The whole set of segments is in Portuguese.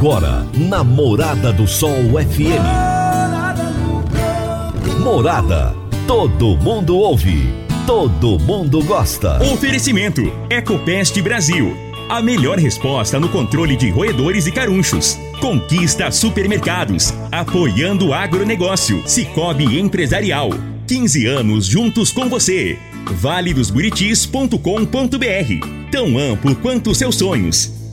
Agora, na Morada do Sol FM. Morada. Todo mundo ouve. Todo mundo gosta. Oferecimento: Ecopest Brasil. A melhor resposta no controle de roedores e carunchos. Conquista supermercados. Apoiando o agronegócio. Cicobi Empresarial. 15 anos juntos com você. valedosburitis.com.br. Tão amplo quanto seus sonhos.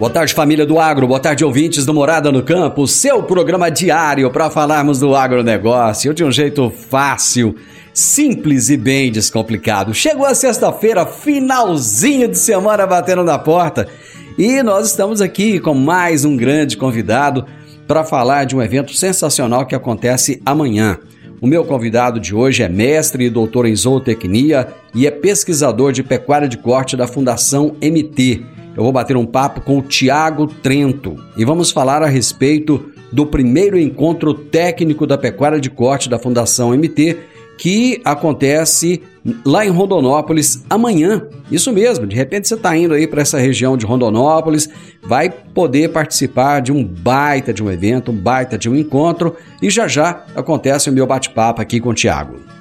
Boa tarde, família do agro. Boa tarde, ouvintes do Morada no Campo. Seu programa diário para falarmos do agronegócio de um jeito fácil, simples e bem descomplicado. Chegou a sexta-feira, finalzinho de semana batendo na porta. E nós estamos aqui com mais um grande convidado para falar de um evento sensacional que acontece amanhã. O meu convidado de hoje é mestre e doutor em zootecnia e é pesquisador de pecuária de corte da Fundação MT eu vou bater um papo com o Tiago Trento e vamos falar a respeito do primeiro encontro técnico da pecuária de corte da Fundação MT que acontece lá em Rondonópolis amanhã. Isso mesmo, de repente você está indo aí para essa região de Rondonópolis, vai poder participar de um baita de um evento, um baita de um encontro e já já acontece o meu bate-papo aqui com o Tiago.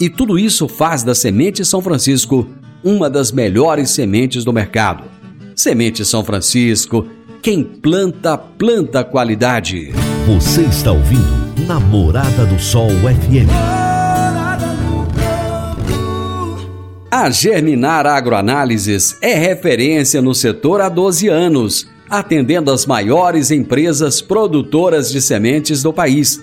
e tudo isso faz da Semente São Francisco uma das melhores sementes do mercado. Semente São Francisco, quem planta, planta qualidade. Você está ouvindo Namorada do Sol FM. A Germinar Agroanálises é referência no setor há 12 anos, atendendo as maiores empresas produtoras de sementes do país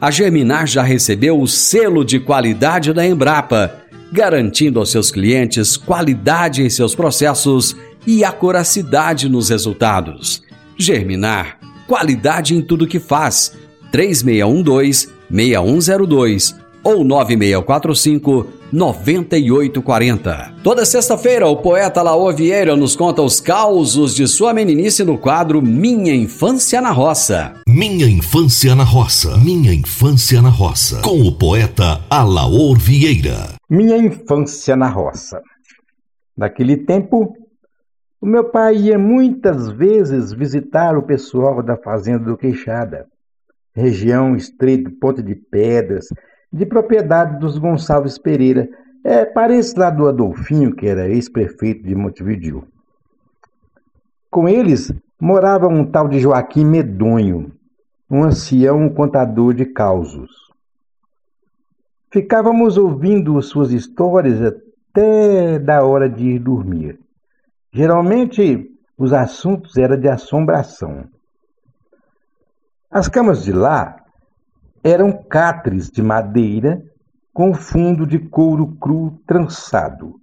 a Germinar já recebeu o selo de qualidade da Embrapa, garantindo aos seus clientes qualidade em seus processos e acuracidade nos resultados. Germinar, qualidade em tudo que faz. 3612-6102 ou 9645 9840. Toda sexta-feira, o poeta Laô Vieira nos conta os causos de sua meninice no quadro Minha Infância na Roça. Minha Infância na Roça. Minha Infância na Roça. Com o poeta Alaor Vieira. Minha Infância na Roça. Naquele tempo, o meu pai ia muitas vezes visitar o pessoal da fazenda do Queixada, região estreita, Ponte de Pedras, de propriedade dos Gonçalves Pereira, é, parece lá do Adolfinho, que era ex-prefeito de Montevideo. Com eles morava um tal de Joaquim Medonho, um ancião contador de causos. Ficávamos ouvindo suas histórias até da hora de ir dormir. Geralmente os assuntos eram de assombração. As camas de lá eram catres de madeira com fundo de couro cru trançado,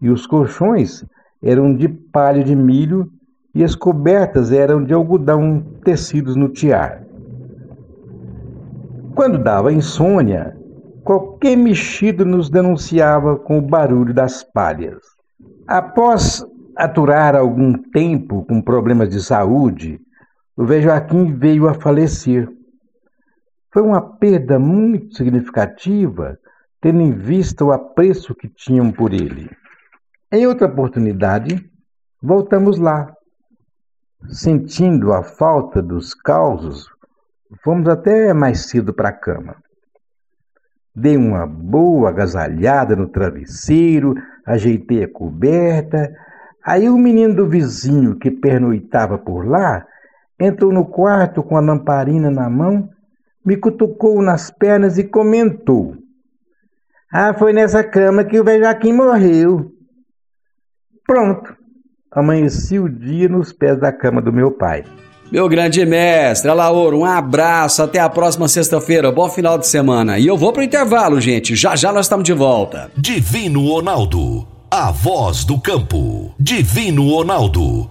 e os colchões eram de palha de milho e as cobertas eram de algodão tecidos no tiar. Quando dava insônia, qualquer mexido nos denunciava com o barulho das palhas. Após aturar algum tempo com problemas de saúde, o Joaquim veio a falecer. Foi uma perda muito significativa, tendo em vista o apreço que tinham por ele. Em outra oportunidade, Voltamos lá. Sentindo a falta dos causos, fomos até mais cedo para a cama. Dei uma boa agasalhada no travesseiro, ajeitei a coberta. Aí o menino do vizinho que pernoitava por lá entrou no quarto com a lamparina na mão, me cutucou nas pernas e comentou: Ah, foi nessa cama que o velho Joaquim morreu. Pronto, amanheci o dia nos pés da cama do meu pai. Meu grande mestre, Alaor, um abraço, até a próxima sexta-feira, bom final de semana. E eu vou pro intervalo, gente, já já nós estamos de volta. Divino Ronaldo, a voz do campo. Divino Ronaldo,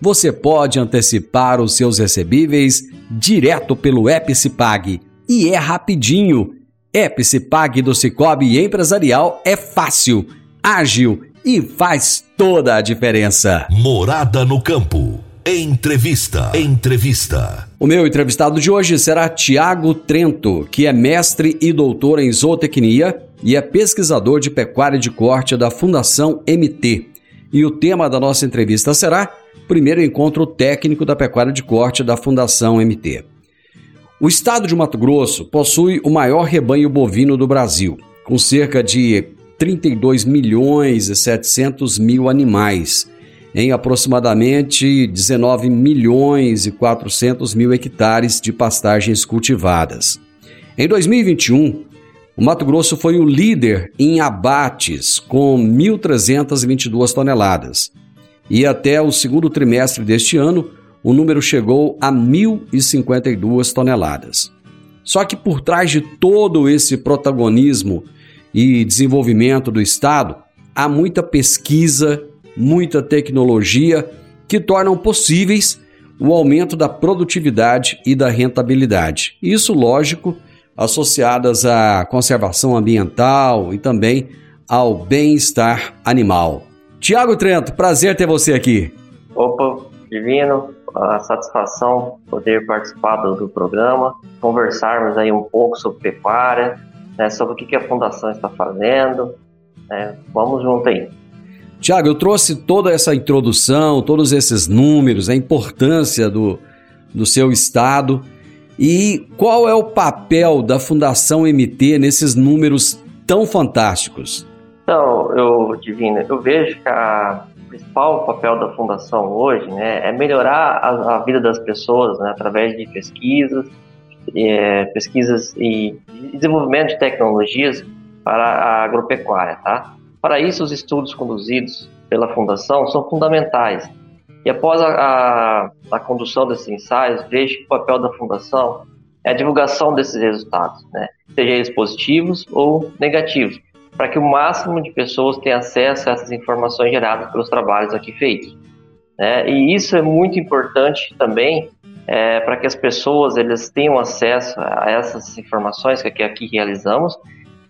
você pode antecipar os seus recebíveis direto pelo Epicipag. E é rapidinho. Epicipag do Cicobi Empresarial é fácil, ágil e faz toda a diferença. Morada no campo. Entrevista. Entrevista. O meu entrevistado de hoje será Tiago Trento, que é mestre e doutor em zootecnia e é pesquisador de pecuária de corte da Fundação MT. E o tema da nossa entrevista será primeiro encontro técnico da pecuária de corte da Fundação MT. O estado de Mato Grosso possui o maior rebanho bovino do Brasil, com cerca de 32 milhões e 700 mil animais, em aproximadamente 19 milhões e 400 mil hectares de pastagens cultivadas. Em 2021, o Mato Grosso foi o líder em abates, com 1.322 toneladas. E até o segundo trimestre deste ano, o número chegou a 1.052 toneladas. Só que por trás de todo esse protagonismo e desenvolvimento do Estado, há muita pesquisa, muita tecnologia que tornam possíveis o aumento da produtividade e da rentabilidade. Isso, lógico, associadas à conservação ambiental e também ao bem-estar animal. Tiago Trento, prazer ter você aqui. Opa, divino, a satisfação poder participar do, do programa, conversarmos aí um pouco sobre pecuária, né, sobre o que, que a fundação está fazendo. Né, vamos junto aí. Tiago, eu trouxe toda essa introdução, todos esses números, a importância do, do seu estado. E qual é o papel da Fundação MT nesses números tão fantásticos? Então, eu, Divina, eu vejo que a, principal papel da Fundação hoje né, é melhorar a, a vida das pessoas né, através de pesquisas, é, pesquisas e desenvolvimento de tecnologias para a agropecuária, tá? Para isso, os estudos conduzidos pela Fundação são fundamentais. E após a, a, a condução desses ensaios, vejo que o papel da Fundação é a divulgação desses resultados, né? seja eles positivos ou negativos, para que o máximo de pessoas tenha acesso a essas informações geradas pelos trabalhos aqui feitos. Né? E isso é muito importante também é, para que as pessoas eles tenham acesso a essas informações que aqui realizamos,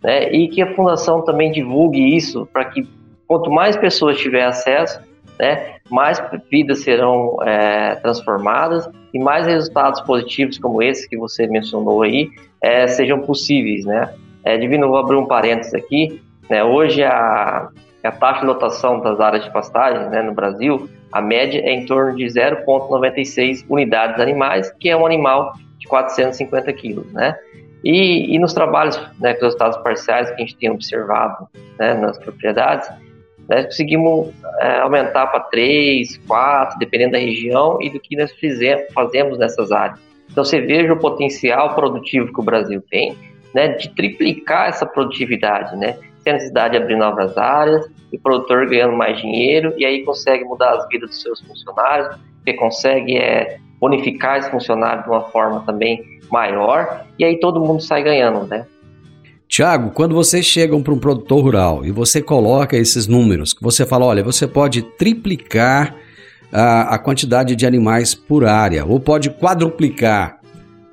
né, e que a fundação também divulgue isso para que quanto mais pessoas tiver acesso, né, mais vidas serão é, transformadas e mais resultados positivos como esse que você mencionou aí é, sejam possíveis, né? É, Divino, vou abrir um parênteses aqui. Né, hoje a, a taxa de lotação das áreas de pastagem né, no Brasil a média é em torno de 0,96 unidades animais, que é um animal de 450 quilos, né? E, e nos trabalhos, né, com os resultados parciais que a gente tem observado né, nas propriedades, né, conseguimos é, aumentar para 3, 4, dependendo da região e do que nós fizemos, fazemos nessas áreas. Então você veja o potencial produtivo que o Brasil tem né, de triplicar essa produtividade, né? sem a necessidade de abrir novas áreas, e o produtor ganhando mais dinheiro, e aí consegue mudar as vidas dos seus funcionários, porque consegue é, bonificar esse funcionário de uma forma também maior, e aí todo mundo sai ganhando, né? Tiago, quando vocês chegam para um produtor rural e você coloca esses números, que você fala, olha, você pode triplicar a, a quantidade de animais por área, ou pode quadruplicar.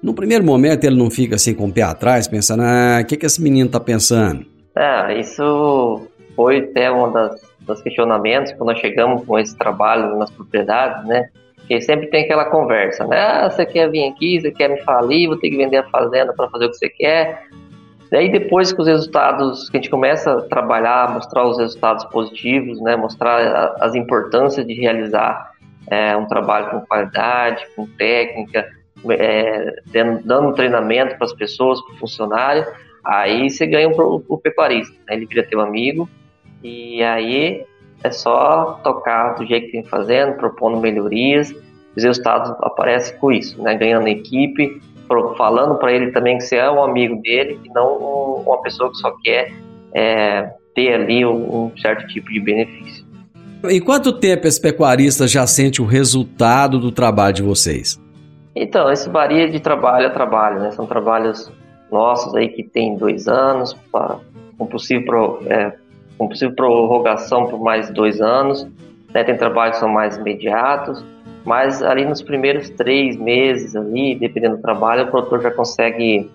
No primeiro momento ele não fica assim com o pé atrás, pensando, ah, o que, que esse menino está pensando? É, isso foi até um das, dos questionamentos quando nós chegamos com esse trabalho nas propriedades, né? Porque sempre tem aquela conversa, né? Ah, você quer vir aqui, você quer me falir, vou ter que vender a fazenda para fazer o que você quer. Daí depois que os resultados, que a gente começa a trabalhar, mostrar os resultados positivos, né, mostrar as importâncias de realizar é, um trabalho com qualidade, com técnica, é, dando, treinamento para as pessoas, para o funcionário, aí você ganha o, pecuarista, né, ele vira teu amigo e aí é só tocar do jeito que tem fazendo, propondo melhorias, os resultados aparecem com isso, né, ganhando equipe, falando para ele também que você é um amigo dele e não uma pessoa que só quer é, ter ali um, um certo tipo de benefício. Em quanto tempo esse pecuarista já sente o resultado do trabalho de vocês? Então, isso varia de trabalho a trabalho, né? São trabalhos nossos aí que tem dois anos, pra, com, possível, é, com possível prorrogação por mais dois anos. Né? Tem trabalhos que são mais imediatos. Mas ali nos primeiros três meses, ali, dependendo do trabalho, o produtor já consegue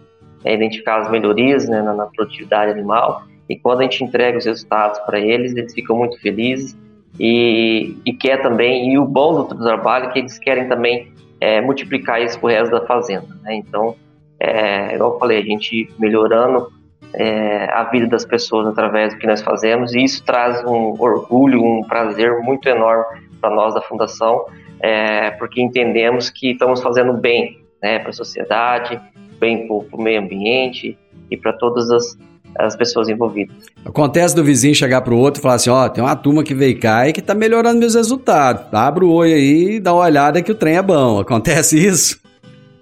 é, identificar as melhorias né, na, na, produtividade animal. E quando a gente entrega os resultados para eles, eles ficam muito felizes e, e quer também. E o bom do trabalho é que eles querem também é, multiplicar isso para o resto da fazenda. Né? Então, é, igual eu falei, a gente melhorando é, a vida das pessoas através do que nós fazemos, e isso traz um orgulho, um prazer muito enorme para nós da Fundação, é, porque entendemos que estamos fazendo bem né, para a sociedade, bem para o meio ambiente e para todas as, as pessoas envolvidas. Acontece do vizinho chegar para o outro e falar assim, ó, oh, tem uma turma que veio cá e que está melhorando meus resultados. Abre o olho aí e dá uma olhada que o trem é bom. Acontece isso?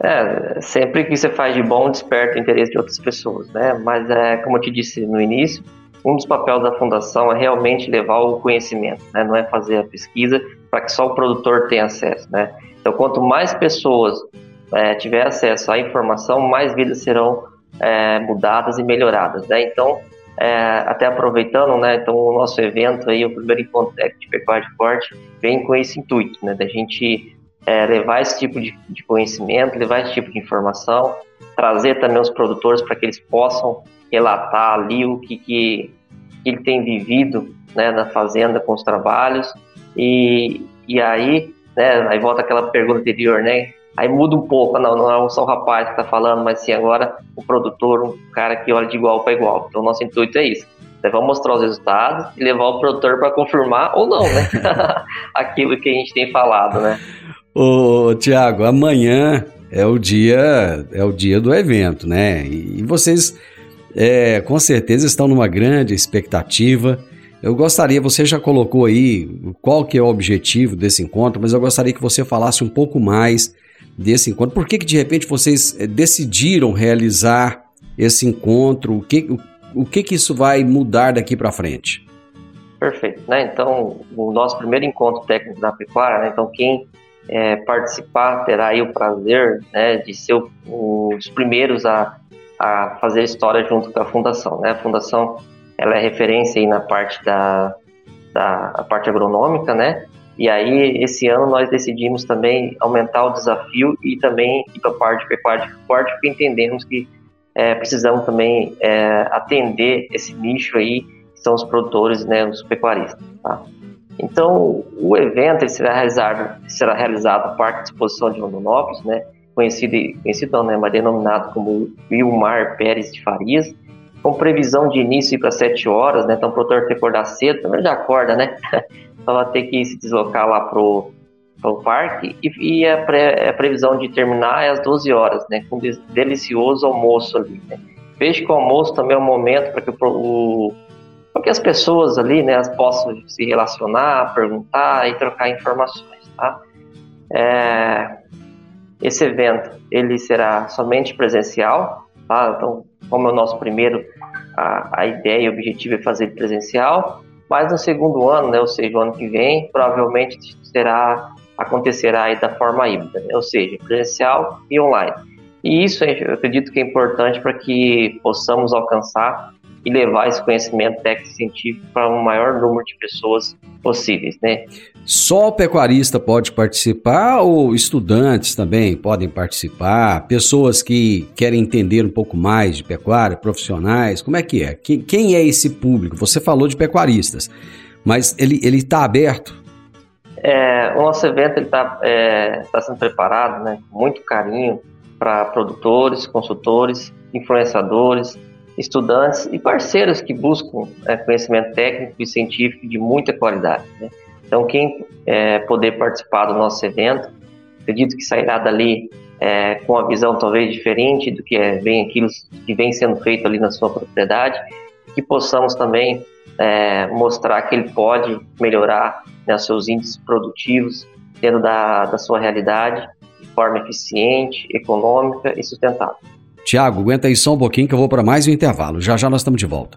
É, sempre que você faz de bom, desperta o interesse de outras pessoas, né? Mas, é, como eu te disse no início, um dos papéis da fundação é realmente levar o conhecimento, né? Não é fazer a pesquisa para que só o produtor tenha acesso, né? Então, quanto mais pessoas é, tiver acesso à informação, mais vidas serão é, mudadas e melhoradas, né? Então, é, até aproveitando, né? Então, o nosso evento aí, o primeiro encontro de pecuária de corte, vem com esse intuito, né? Da gente é, levar esse tipo de, de, conhecimento, levar esse tipo de informação, trazer também os produtores para que eles possam relatar ali o que, que, que ele tem vivido né, na fazenda com os trabalhos e, e aí, né, aí volta aquela pergunta anterior, né? Aí muda um pouco, não, não é só o rapaz que está falando, mas sim agora o produtor, um cara que olha de igual para igual. Então, nosso intuito é isso. Nós vamos mostrar os resultados e levar o produtor para confirmar ou não, né? Aquilo que a gente tem falado, né? Ô, Tiago, amanhã é o dia é o dia do evento, né? E, vocês é, com certeza estão numa grande expectativa. Eu gostaria, você já colocou aí qual que é o objetivo desse encontro, mas eu gostaria que você falasse um pouco mais desse encontro. Por que, que de repente vocês eh, decidiram realizar esse encontro? O que, o, o que, que isso vai mudar daqui para frente? Perfeito. Né? Então, o nosso primeiro encontro técnico da pecuária, né? então quem é, participar terá aí o prazer né, de ser o, os primeiros a, a fazer história junto com a fundação. Né? A fundação ela é referência aí na parte da, da parte agronômica, né? E aí, esse ano, nós decidimos também aumentar o desafio e também ir para a parte de pecuária de corte, porque entendemos que é, precisamos também é, atender esse nicho aí, que são os produtores, né, os pecuaristas, tá? Então, o evento será realizado, será realizado no Parque de Exposição de Rondonópolis, né, conhecido, conhecido não, né, mas denominado como Wilmar Pérez de Farias, com previsão de início para 7 horas, né? Então o produtor tem que acordar cedo, também já acorda, né? vai ter que se deslocar lá pro, pro parque e, e a, a, previsão de terminar é às 12 horas, né? Com um delicioso almoço ali, né? Vejo que o almoço também é um momento para que o, para que as pessoas ali, né, possam se relacionar, perguntar e trocar informações, tá? É, esse evento ele será somente presencial, tá? Então como é o nosso primeiro, a, a ideia e o objetivo é fazer presencial, mas no segundo ano, né, ou seja, o ano que vem, provavelmente será acontecerá aí da forma híbrida, né? ou seja, presencial e online. E isso eu acredito que é importante para que possamos alcançar e levar esse conhecimento técnico científico para um maior número de pessoas possíveis, né? Só o pecuarista pode participar ou estudantes também podem participar? Pessoas que querem entender um pouco mais de pecuária, profissionais, como é que é? Quem é esse público? Você falou de pecuaristas, mas ele está aberto? É, o nosso evento está é, tá sendo preparado, né, com muito carinho para produtores, consultores, influenciadores, estudantes e parceiros que buscam é, conhecimento técnico e científico de muita qualidade. Né? Então, quem é, poder participar do nosso evento, acredito que sairá dali é, com uma visão talvez diferente do que é, vem aquilo que vem sendo feito ali na sua propriedade, que possamos também é, mostrar que ele pode melhorar né, seus índices produtivos dentro da, da sua realidade de forma eficiente, econômica e sustentável. Tiago, aguenta aí só um pouquinho que eu vou para mais um intervalo. Já já nós estamos de volta.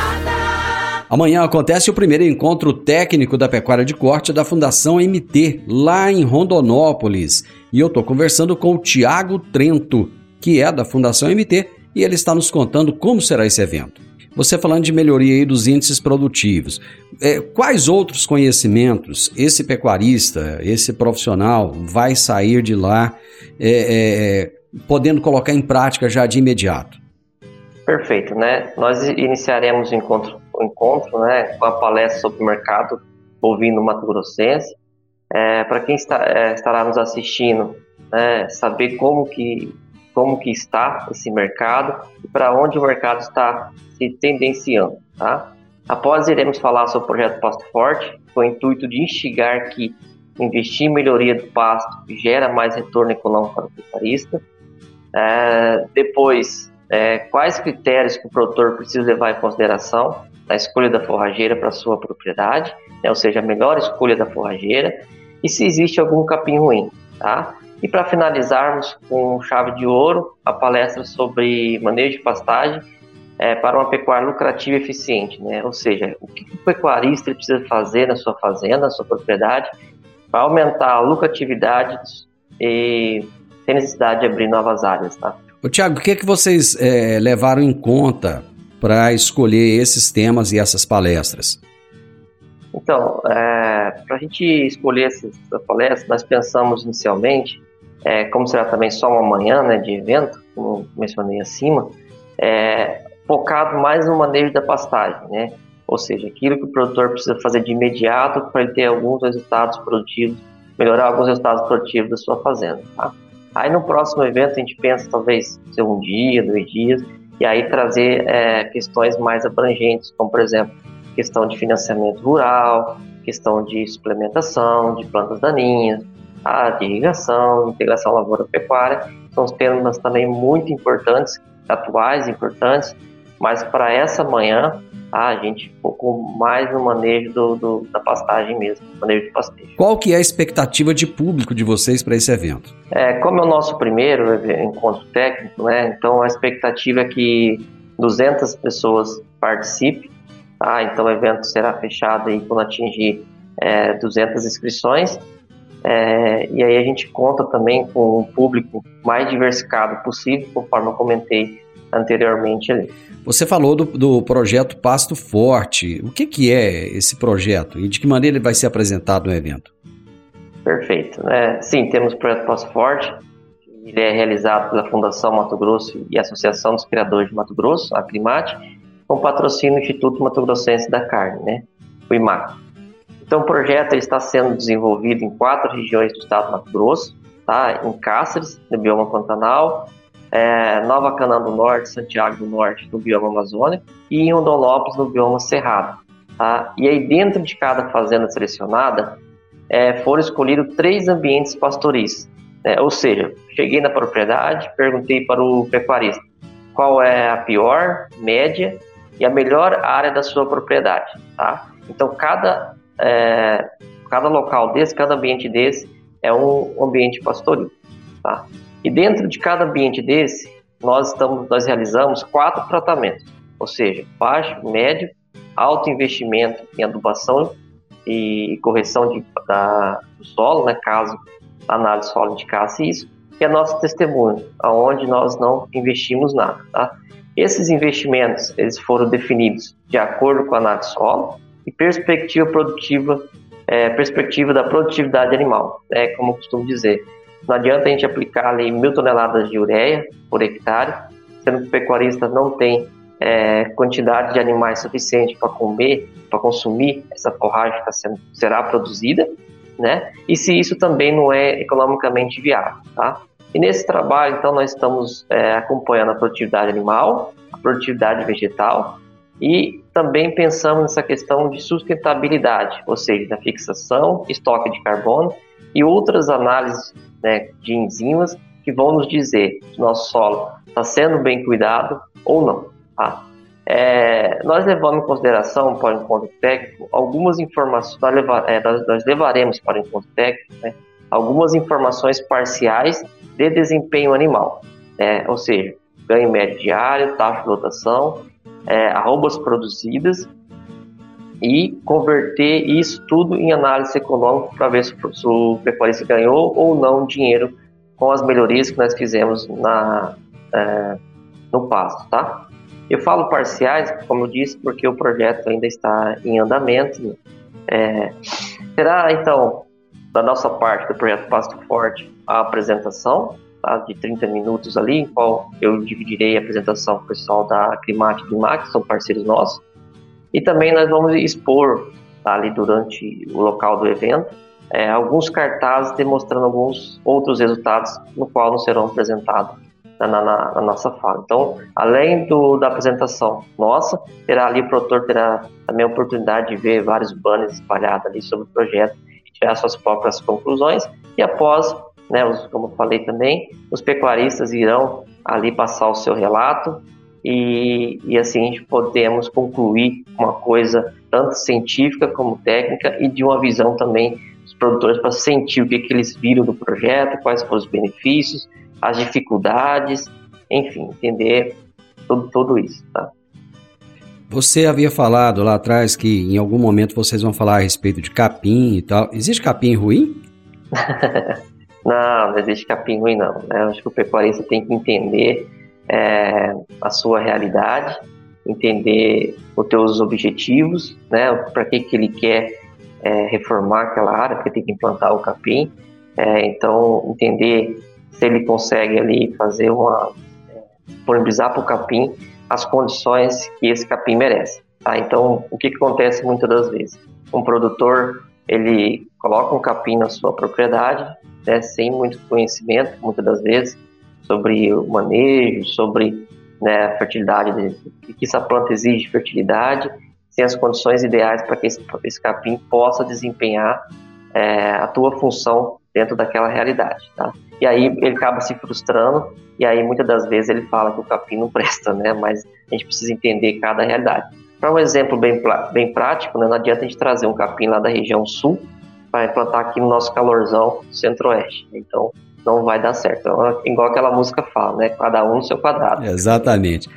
Amanhã acontece o primeiro encontro técnico da pecuária de corte da Fundação MT, lá em Rondonópolis. E eu estou conversando com o Tiago Trento, que é da Fundação MT, e ele está nos contando como será esse evento. Você falando de melhoria dos índices produtivos, é, quais outros conhecimentos esse pecuarista, esse profissional vai sair de lá é, é, podendo colocar em prática já de imediato? Perfeito, né? Nós iniciaremos o encontro, o encontro né, com a palestra sobre o mercado bovino Mato Grossense. É, Para quem está, é, estará nos assistindo, né, saber como que, como que está esse mercado e para onde o mercado está se tendenciando. Tá? Após iremos falar sobre o projeto Pasto Forte, com o intuito de instigar que investir em melhoria do pasto gera mais retorno econômico para o pecuarista. É, depois é, quais critérios que o produtor precisa levar em consideração na escolha da forrageira para sua propriedade, né, ou seja, a melhor escolha da forrageira, e se existe algum capim ruim, tá? E para finalizarmos com chave de ouro, a palestra sobre manejo de pastagem é, para uma pecuária lucrativa e eficiente, né? Ou seja, o que o pecuarista precisa fazer na sua fazenda, na sua propriedade, para aumentar a lucratividade e sem necessidade de abrir novas áreas, tá? Tiago, o que, é que vocês é, levaram em conta para escolher esses temas e essas palestras? Então, é, para a gente escolher essas palestras, nós pensamos inicialmente, é, como será também só uma manhã né, de evento, como mencionei acima, é, focado mais no manejo da pastagem, né? Ou seja, aquilo que o produtor precisa fazer de imediato para ele ter alguns resultados produtivos, melhorar alguns resultados produtivos da sua fazenda, tá? Aí no próximo evento a gente pensa talvez ser um dia, dois dias, e aí trazer é, questões mais abrangentes, como por exemplo, questão de financiamento rural, questão de suplementação, de plantas daninhas, a de irrigação, integração lavoura-pecuária, são temas também muito importantes, atuais, importantes, mas para essa manhã ah, a gente focou mais no manejo do, do, da pastagem mesmo, manejo de pastejo. Qual que é a expectativa de público de vocês para esse evento? É, como é o nosso primeiro encontro técnico, né, então a expectativa é que 200 pessoas participem, tá? então o evento será fechado aí quando atingir é, 200 inscrições, É, e aí a gente conta também com um público mais diversificado possível, conforme eu comentei anteriormente ali. Você falou do, do projeto Pasto Forte. O que, que é esse projeto e de que maneira ele vai ser apresentado no evento? Perfeito. Né? Sim, temos o projeto Pasto Forte. Ele é realizado pela Fundação Mato Grosso e Associação dos Criadores de Mato Grosso, a Climate, com patrocínio do Instituto Mato Grossense da Carne, né? o IMAC. Então, o projeto está sendo desenvolvido em quatro regiões do estado do Mato Grosso, tá? em Cáceres, no bioma Pantanal, é, Nova Canaã do Norte, Santiago do Norte, no bioma Amazônico, e em Rondonópolis, no bioma Cerrado. Tá? E aí, dentro de cada fazenda selecionada, é, foram escolhidos três ambientes pastoris. Né? Ou seja, cheguei na propriedade, perguntei para o pecuarista qual é a pior, média e a melhor área da sua propriedade. Tá? Então, cada, é, cada local desse, cada ambiente desse, é um ambiente pastoril. Tá? E dentro de cada ambiente desse, nós, estamos, nós realizamos quatro tratamentos, ou seja, baixo, médio, alto investimento em adubação e correção de, da, do solo, né, caso a análise solo indicasse isso, que é nosso testemunho, aonde nós não investimos nada. Tá? Esses investimentos eles foram definidos de acordo com a análise solo e perspectiva produtiva, é, perspectiva da produtividade animal, é como eu costumo dizer. Não adianta a gente aplicar ali mil toneladas de ureia por hectare, sendo que o pecuarista não tem é, quantidade de animais suficiente para comer, para consumir essa forragem que tá sendo, será produzida, né? E se isso também não é economicamente viável, tá? E nesse trabalho, então, nós estamos é, acompanhando a produtividade animal, a produtividade vegetal e também pensamos nessa questão de sustentabilidade, ou seja, na fixação, estoque de carbono e outras análises né, de enzimas que vão nos dizer se nosso solo está sendo bem cuidado ou não. Tá? É, nós levamos em consideração para o encontro técnico algumas informações, nós, levar, é, nós, nós, levaremos para o encontro técnico né, algumas informações parciais de desempenho animal, né, ou seja, ganho médio diário, taxa de lotação, é, arrobas produzidas e converter isso tudo em análise econômica para ver se, o pecuarista ganhou ou não dinheiro com as melhorias que nós fizemos na, é, no pasto, tá? Eu falo parciais, como eu disse, porque o projeto ainda está em andamento. É, será, então, da nossa parte do projeto Pasto Forte, a apresentação tá, de 30 minutos ali, em qual eu dividirei a apresentação com o pessoal da Climate e que são parceiros nossos, e também nós vamos expor tá, ali durante o local do evento é, alguns cartazes demonstrando alguns outros resultados no qual não serão apresentados na, na, na, nossa fala. Então, além do, da apresentação nossa, terá ali o produtor terá também a oportunidade de ver vários banners espalhados ali sobre o projeto e tirar suas próprias conclusões. E após, né, os, como falei também, os pecuaristas irão ali passar o seu relato e, e assim a gente podemos concluir uma coisa tanto científica como técnica e de uma visão também dos produtores para sentir o que, que eles viram do projeto, quais foram os benefícios, as dificuldades, enfim, entender tudo, tudo isso, tá? Você havia falado lá atrás que em algum momento vocês vão falar a respeito de capim e tal. Existe capim ruim? não, não existe capim ruim não. Né? Acho que o pecuarista tem que entender é, a sua realidade, entender os teus objetivos, né, para que, que ele quer é, reformar aquela área, porque tem que implantar o capim. É, então, entender se ele consegue ali fazer uma disponibilizar para o capim as condições que esse capim merece. Tá? Então, o que, que acontece muitas das vezes? Um produtor ele coloca um capim na sua propriedade, né, sem muito conhecimento, muitas das vezes, sobre o manejo, sobre né, a fertilidade, que essa planta exige de fertilidade, sem as condições ideais para que esse, esse, capim possa desempenhar é, a tua função dentro daquela realidade, tá? E aí ele acaba se frustrando e aí muitas das vezes ele fala que o capim não presta, né? Mas a gente precisa entender cada realidade. Para um exemplo bem, bem prático, né, não adianta a gente trazer um capim lá da região sul para implantar aqui no nosso calorzão centro-oeste. Então, não vai dar certo. Então, igual aquela música fala, né? Cada um no seu quadrado. Exatamente.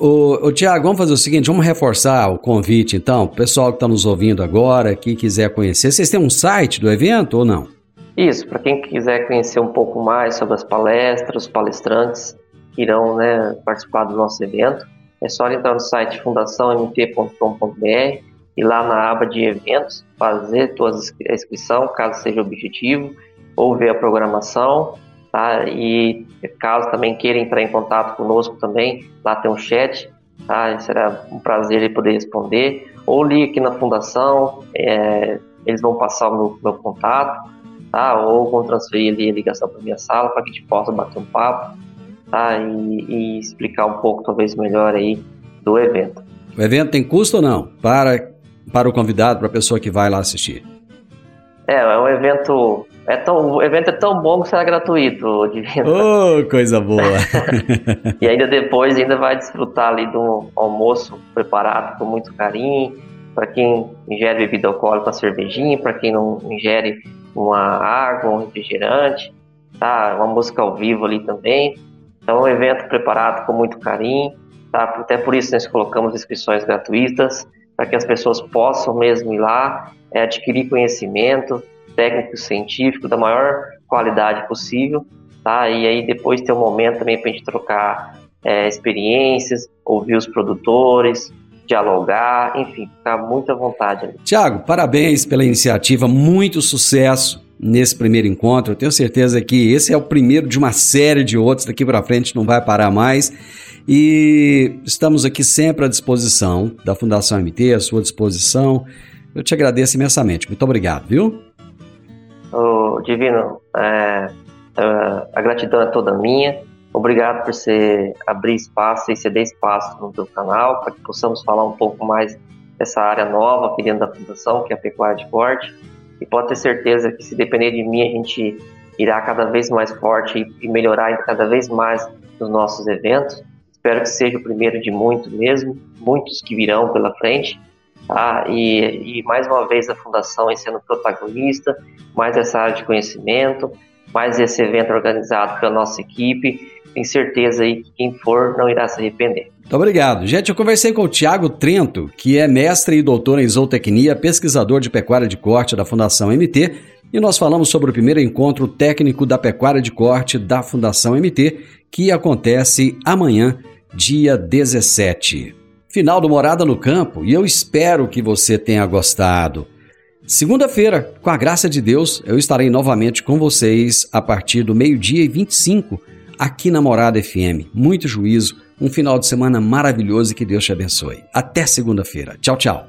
O, o Tiago, vamos fazer o seguinte, vamos reforçar o convite então, o pessoal que está nos ouvindo agora, que quiser conhecer, vocês têm um site do evento ou não? Isso, para quem quiser conhecer um pouco mais sobre as palestras, os palestrantes que irão né, participar do nosso evento, é só entrar no site fundaçãomt.com.br e lá na aba de eventos fazer tua inscrição, caso seja objetivo, ou ver a programação, tá? E caso também queira entrar em contato conosco também, lá tem um chat, tá? Será um prazer poder responder. Ou ligue aqui na fundação, é, eles vão passar o meu, meu contato, tá? Ou vão transferir ali a ligação para minha sala para que a gente possa bater um papo, tá? E, e explicar um pouco talvez melhor aí do evento. O evento tem custo ou não? Para para o convidado, para a pessoa que vai lá assistir? É, é um evento. É tão, o evento é tão bom que será gratuito, Divino. Oh, coisa boa! e ainda depois ainda vai desfrutar ali de um almoço preparado com muito carinho. Para quem ingere bebida alcoólica, uma cervejinha. Para quem não ingere uma água, um refrigerante. Tá? Uma música ao vivo ali também. Então, é um evento preparado com muito carinho. Tá? Até por isso nós colocamos inscrições gratuitas para que as pessoas possam mesmo ir lá, é, adquirir conhecimento técnico científico da maior qualidade possível, tá? E aí depois ter um momento também para a gente trocar é, experiências, ouvir os produtores, dialogar, enfim, ficar muito à vontade. Tiago, parabéns pela iniciativa, muito sucesso nesse primeiro encontro. Eu tenho certeza que esse é o primeiro de uma série de outros. Daqui para frente não vai parar mais. E estamos aqui sempre à disposição da Fundação MT, à sua disposição. Eu te agradeço imensamente. Muito obrigado, viu? Oh, Divino, é, é, a gratidão é toda minha. Obrigado por você abrir espaço e ceder espaço no teu canal para que possamos falar um pouco mais dessa área nova aqui dentro da Fundação, que é a pecuária de corte. E pode ter certeza que se depender de mim, a gente irá cada vez mais forte e melhorar cada vez mais nos nossos eventos. Espero que seja o primeiro de muitos mesmo, muitos que virão pela frente. Tá? E, e mais uma vez a Fundação sendo protagonista, mais essa área de conhecimento, mais esse evento organizado pela nossa equipe. Tenho certeza aí que quem for não irá se arrepender. Muito obrigado. Gente, eu conversei com o Tiago Trento, que é mestre e doutor em zootecnia, pesquisador de pecuária de corte da Fundação MT, e nós falamos sobre o primeiro encontro técnico da pecuária de corte da Fundação MT, que acontece amanhã, dia 17. Final do Morada no Campo e eu espero que você tenha gostado. Segunda-feira, com a graça de Deus, eu estarei novamente com vocês a partir do meio-dia e 25 aqui na Morada FM. Muito juízo, um final de semana maravilhoso e que Deus te abençoe. Até segunda-feira. Tchau, tchau.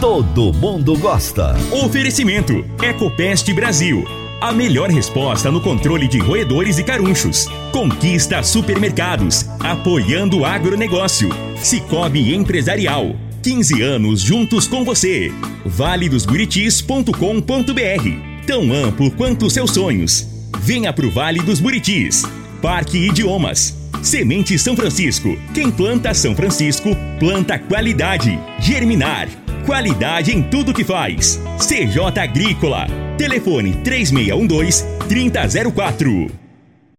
todo mundo gosta. Oferecimento: Ecopest Brasil. A melhor resposta no controle de roedores e carunchos. Conquista supermercados, apoiando o agronegócio. Cicobi Empresarial. 15 anos juntos com você. valedosburitis.com.br Tão amplo quanto seus sonhos. Venha pro Vale dos Buritis. Parque Idiomas. Semente São Francisco. Quem planta São Francisco, planta qualidade. Germinar. Qualidade em tudo que faz. CJ Agrícola. Telefone 3612 3004.